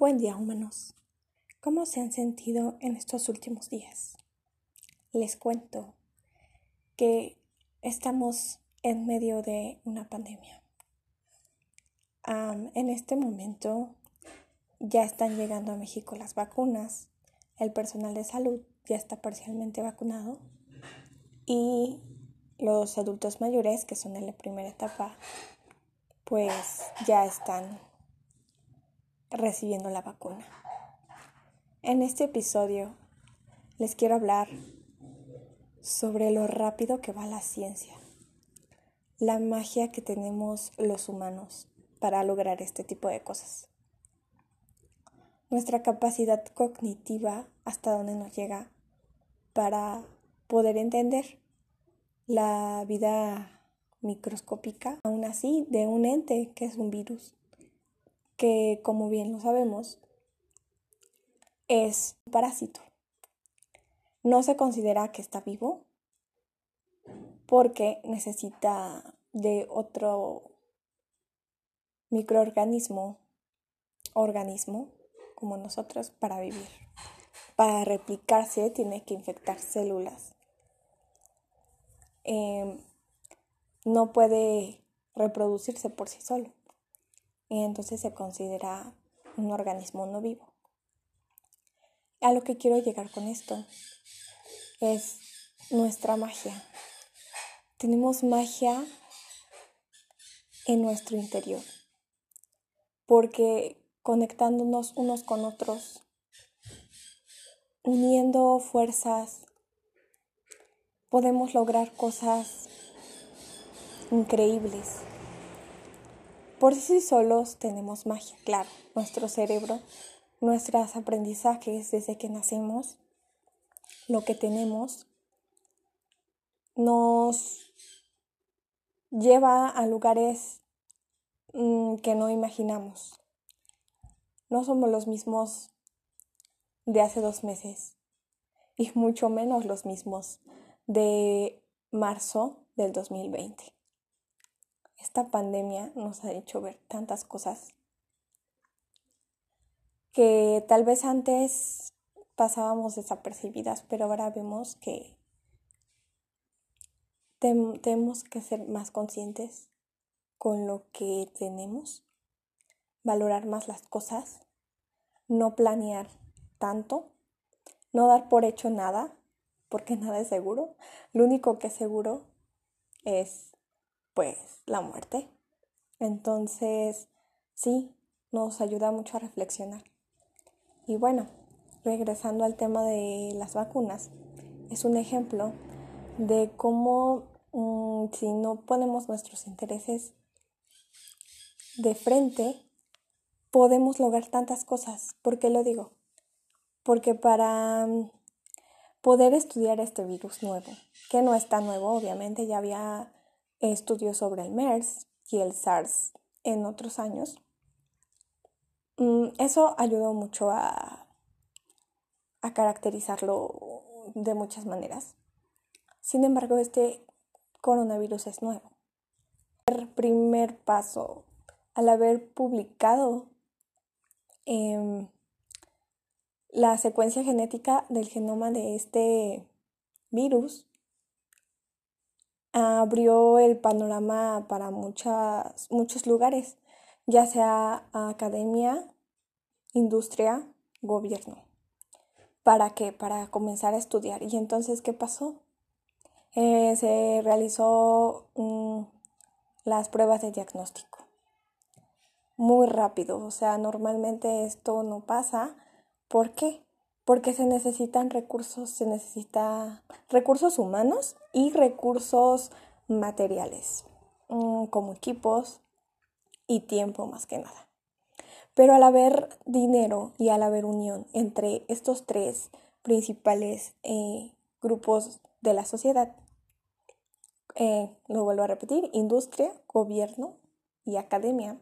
Buen día, humanos. ¿Cómo se han sentido en estos últimos días? Les cuento que estamos en medio de una pandemia. en este momento ya están llegando a México las vacunas, el personal de salud ya está parcialmente vacunado y los adultos mayores, que son en la primera etapa, pues ya están recibiendo la vacuna. En este episodio les quiero hablar sobre lo rápido que va la ciencia, la magia que tenemos los humanos para lograr este tipo de cosas, nuestra capacidad cognitiva hasta donde nos llega para poder entender la vida microscópica, aún así, de un ente que es un virus que como bien lo sabemos, es un parásito. No se considera que está vivo porque necesita de otro microorganismo, organismo, como nosotros, para vivir. Para replicarse tiene que infectar células. Em, no puede reproducirse por sí solo y entonces se considera un organismo no vivo. A lo que quiero llegar con esto es nuestra magia. Tenemos magia en nuestro interior, porque conectándonos unos con otros, uniendo fuerzas, podemos lograr cosas increíbles. Por sí solos tenemos magia, claro. Nuestro cerebro, nuestros aprendizajes desde que nacemos, lo que tenemos, nos lleva a lugares mm, que no imaginamos. No somos los mismos de hace dos meses y mucho menos los mismos de marzo del 2020. Esta pandemia nos ha hecho ver tantas cosas que tal vez antes pasábamos desapercibidas, pero ahora vemos que tenemos que ser más conscientes con lo que tenemos, valorar más las cosas, no planear tanto, no dar por hecho nada, porque nada es seguro. Lo único que es seguro es pues la muerte. Entonces, sí, nos ayuda mucho a reflexionar. Y bueno, regresando al tema de las vacunas, es un ejemplo de cómo mm, si no ponemos nuestros intereses de frente, podemos lograr tantas cosas. ¿Por qué lo digo? Porque para mm, poder estudiar este virus nuevo, que no está nuevo, obviamente ya había estudios sobre el MERS y el SARS en otros años. Mm, eso ayudó mucho a, a caracterizarlo de muchas maneras. Sin embargo, este coronavirus es nuevo. El primer paso al haber publicado em, la secuencia genética del genoma de este virus abrió el panorama para muchas, muchos lugares, ya sea academia, industria, gobierno. ¿Para qué? Para comenzar a estudiar. ¿Y entonces qué pasó? Eh, se realizó mm, las pruebas de diagnóstico. Muy rápido, o sea, normalmente esto no pasa. ¿Por qué? porque se necesitan recursos, se necesita recursos humanos y recursos materiales, mm, como equipos y tiempo más que nada. Pero al haber dinero y al haber unión entre estos tres principales eh, grupos de la sociedad, eh, lo vuelvo a repetir, industria, gobierno y academia,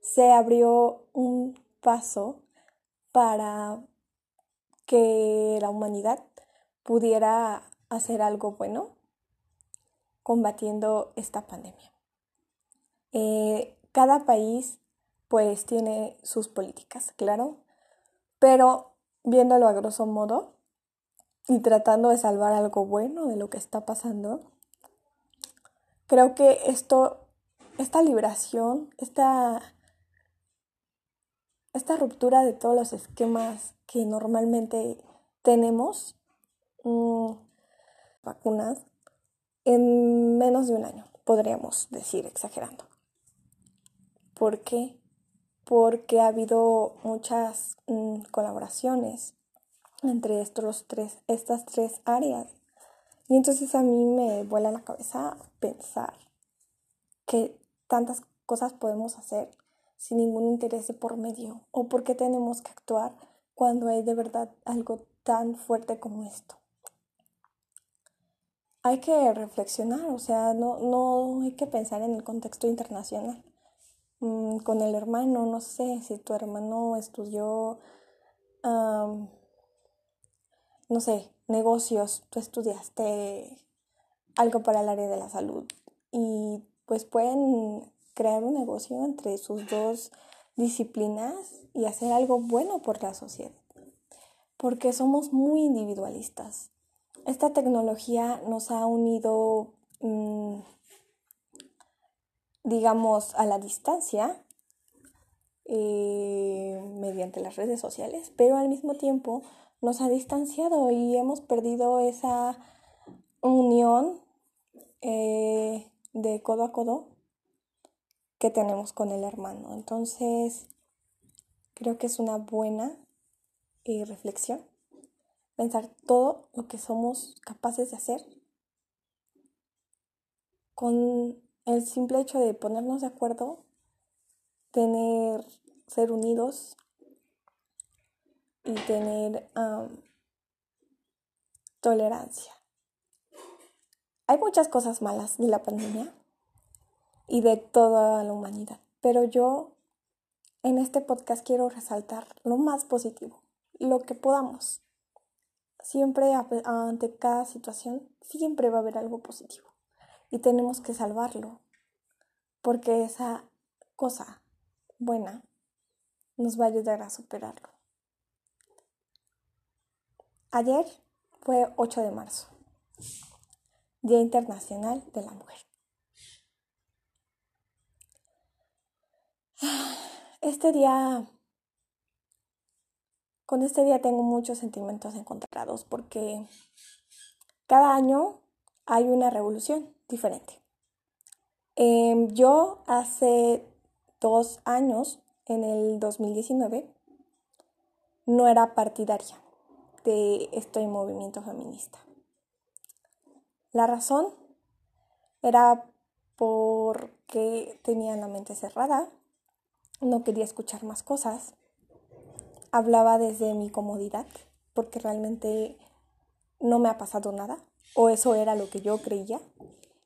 se abrió un paso para que la humanidad pudiera hacer algo bueno combatiendo esta pandemia. Eh, cada país pues tiene sus políticas, claro, pero viéndolo a grosso modo y tratando de salvar algo bueno de lo que está pasando, creo que esto, esta liberación, esta, esta ruptura de todos los esquemas que normalmente tenemos, mm, vacunas, en menos de un año, podríamos decir exagerando. ¿Por qué? Porque ha habido muchas mm, colaboraciones entre estos tres, estas tres áreas. Y entonces a mí me vuela la cabeza pensar que tantas cosas podemos hacer sin ningún interés de por medio o por qué tenemos que actuar cuando hay de verdad algo tan fuerte como esto hay que reflexionar, o sea, no, no hay que pensar en el contexto internacional. Mm, con el hermano, no sé si tu hermano estudió, no sé, negocios, tú estudiaste algo para el área de la salud y pues pueden crear un negocio entre sus dos disciplinas y hacer algo bueno por la sociedad, porque somos muy individualistas esta tecnología nos ha unido, mm, digamos, a la distancia eh, mediante las redes sociales, pero al mismo tiempo nos ha distanciado y hemos perdido esa unión eh, de codo a codo que tenemos con el hermano. Entonces, creo que es una buena eh, reflexión pensar todo lo que somos capaces de hacer con el simple hecho de ponernos de acuerdo, tener, ser unidos y tener tolerancia. Hay muchas cosas malas de la pandemia y de toda la humanidad, pero yo en este podcast quiero resaltar lo más positivo, lo que podamos. Siempre ante cada situación, siempre va a haber algo positivo. Y tenemos que salvarlo. Porque esa cosa buena nos va a ayudar a superarlo. Ayer fue 8 de marzo, Día Internacional de la Mujer. Este día con este día tengo muchos sentimientos encontrados porque cada año hay una revolución diferente. Em, yo hace dos años, en el 2019, no era partidaria de este movimiento feminista. La razón era porque tenía la mente cerrada, no quería escuchar más cosas hablaba desde mi comodidad, porque realmente no me ha pasado nada, o eso era lo que yo creía.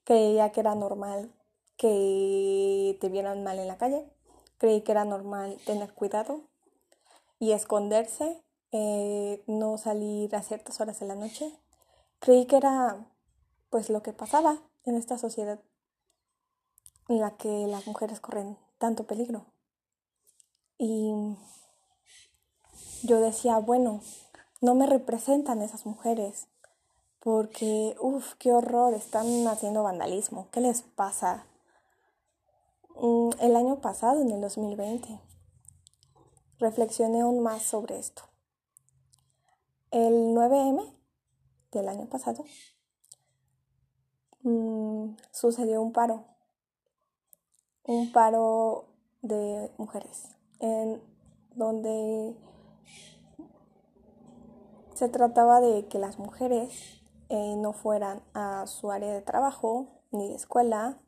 Creía que era normal que te vieran mal en la calle, creí que era normal tener cuidado y esconderse, eh, no salir a ciertas horas de la noche. Creí que era pues lo que pasaba en esta sociedad en la que las mujeres corren tanto peligro. Y yo decía, bueno, no me representan esas mujeres, porque, uff, qué horror, están haciendo vandalismo, ¿qué les pasa? Mm, el año pasado, en el 2020, reflexioné aún más sobre esto. El 9M del año pasado mm, sucedió un paro, un paro de mujeres, en donde se trataba de que las mujeres eh, no fueran a su área de trabajo ni de escuela,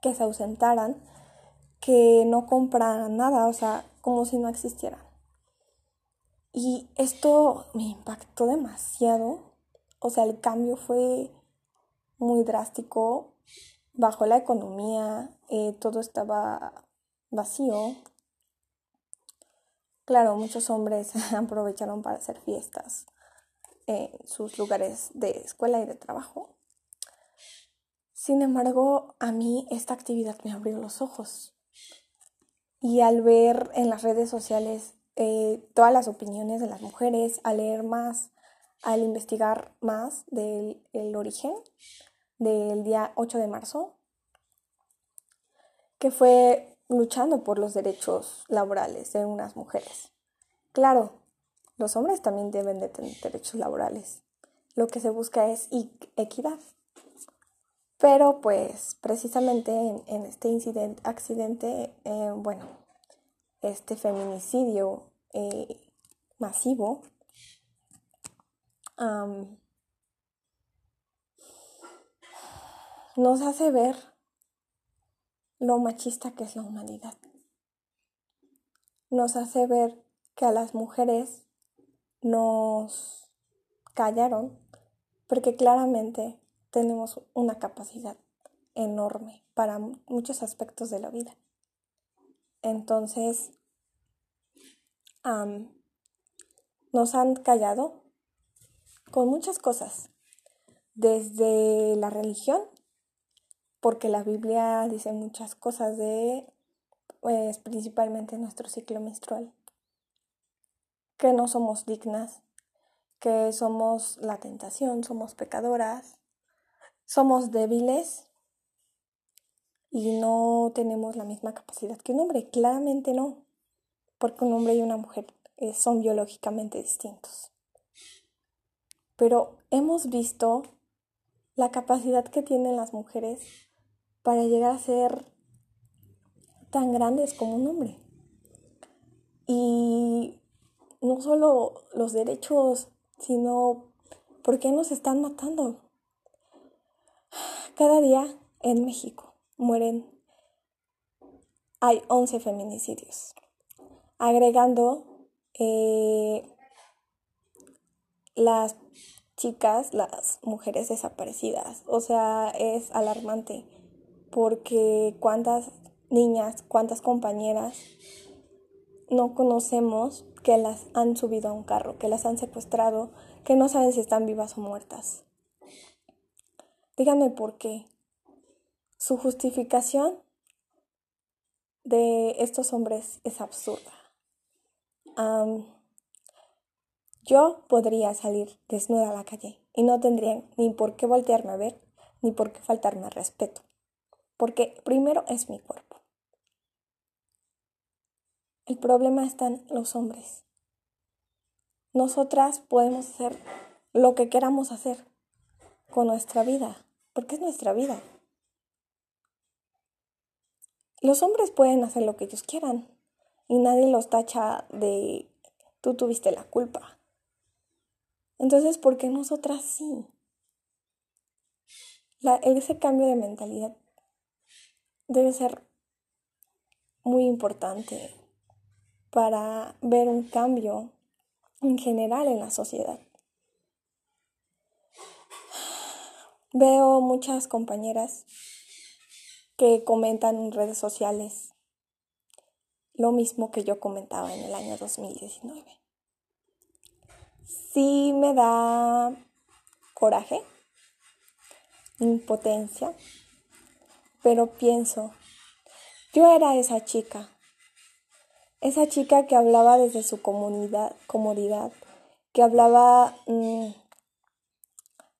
que se ausentaran, que no compraran nada, o sea, como si no existieran. Y esto me impactó demasiado, o sea, el cambio fue muy drástico, bajo la economía, eh, todo estaba vacío, Claro, muchos hombres aprovecharon para hacer fiestas en sus lugares de escuela y de trabajo. Sin embargo, a mí esta actividad me abrió los ojos. Y al ver en las redes sociales eh, todas las opiniones de las mujeres, al leer más, al investigar más del origen del día 8 de marzo, que fue luchando por los derechos laborales de unas mujeres. Claro, los hombres también deben de tener derechos laborales. Lo que se busca es equidad. Pero pues precisamente en, este incidente, accidente, eh, bueno, este feminicidio eh, masivo, nos hace ver lo machista que es la humanidad. Nos hace ver que a las mujeres nos callaron porque claramente tenemos una capacidad enorme para muchos aspectos de la vida. Entonces, nos han callado con muchas cosas, desde la religión, porque la Biblia dice muchas cosas de, pues, principalmente nuestro ciclo menstrual, que no somos dignas, que somos la tentación, somos pecadoras, somos débiles y no tenemos la misma capacidad que un hombre. Claramente no, porque un hombre y una mujer eh, son biológicamente distintos. Pero hemos visto la capacidad que tienen las mujeres para llegar a ser tan grandes como un hombre. Y no solo los derechos, sino por qué nos están matando. Cada día en México mueren, hay 11 feminicidios, agregando eh, las chicas, las mujeres desaparecidas. O sea, es alarmante porque cuántas niñas, cuántas compañeras no conocemos que las han subido a un carro, que las han secuestrado, que no saben si están vivas o muertas. Díganme por qué. Su justificación de estos hombres es absurda. yo podría salir desnuda a la calle y no tendría ni por qué voltearme a ver, ni por qué faltarme al respeto. Porque primero es mi cuerpo. El problema están los hombres. Nosotras podemos hacer lo que queramos hacer con nuestra vida porque es nuestra vida. Los hombres pueden hacer lo que ellos quieran y nadie los tacha de tú tuviste la culpa. Entonces, ¿por qué nosotras sí? ese cambio de mentalidad debe ser muy importante para ver un cambio en general en la sociedad. Veo muchas compañeras que comentan en redes sociales lo mismo que yo comentaba en el año 2019. Sí me da coraje, impotencia, pero pienso, yo era esa chica, esa chica que hablaba desde su comunidad, comodidad, que hablaba mm,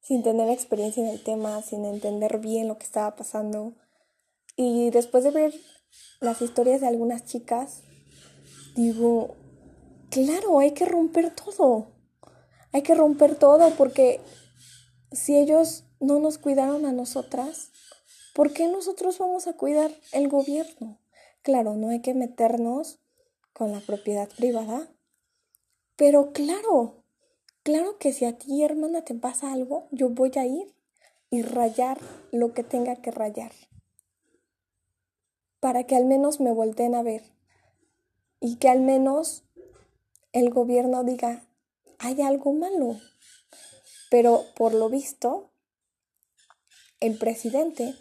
sin tener experiencia en el tema, sin entender bien lo que estaba pasando. Y después de ver las historias de algunas chicas, digo, claro, hay que romper todo. Hay que romper todo porque si ellos no nos cuidaron a nosotras, ¿por qué nosotros vamos a cuidar el gobierno? Claro, no hay que meternos con la propiedad privada, pero claro, Claro que si a ti, hermana, te pasa algo, yo voy a ir y rayar lo que tenga que rayar. Para que al menos me volteen a ver. Y que al menos el gobierno diga, hay algo malo. Pero por lo visto, el presidente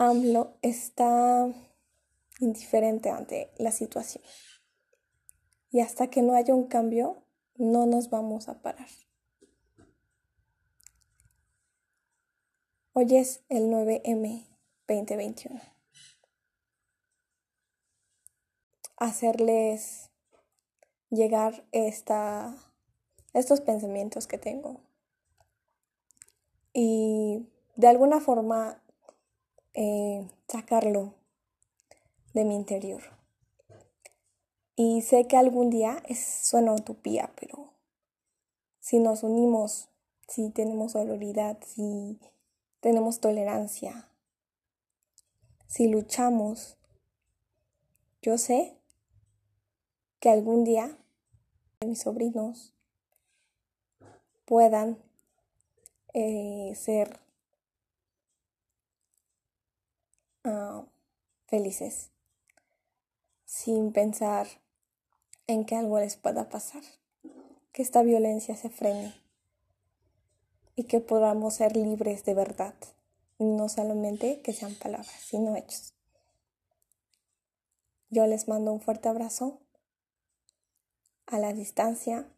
AMLO está indiferente ante la situación. Y hasta que no haya un cambio, no nos vamos a parar. Hoy es el 9M 2021. hacerles llegar esta, estos pensamientos que tengo. Y de alguna forma eh, sacarlo de mi interior. Y sé que algún día es, suena utopía, pero si nos unimos, si tenemos sororidad, si tenemos tolerancia, si luchamos, yo sé que algún día mis sobrinos puedan eh, ser ah, felices sin pensar en que algo les pueda pasar, que esta violencia se frene y que podamos ser libres de verdad, no solamente que sean palabras, sino hechos. Yo les mando un fuerte abrazo a la distancia,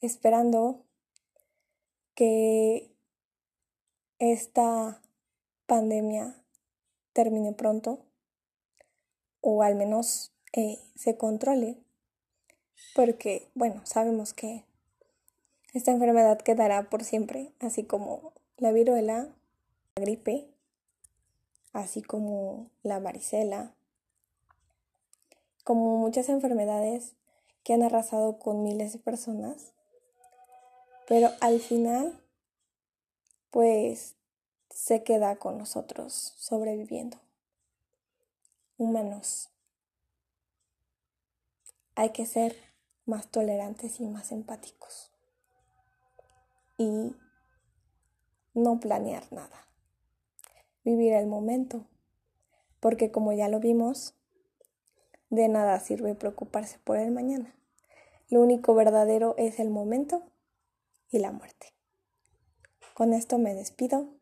esperando que esta pandemia termine pronto o al menos eh, se controle, porque bueno, sabemos que esta enfermedad quedará por siempre, así como la viruela, la gripe, así como la varicela, como muchas enfermedades que han arrasado con miles de personas. Pero al final, pues se queda con nosotros sobreviviendo. Humanos. Hay que ser más tolerantes y más empáticos. Y no planear nada. Vivir el momento. Porque como ya lo vimos, de nada sirve preocuparse por el mañana. Lo único verdadero es el momento y la muerte. Con esto me despido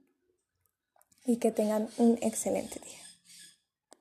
y que tengan un excelente día.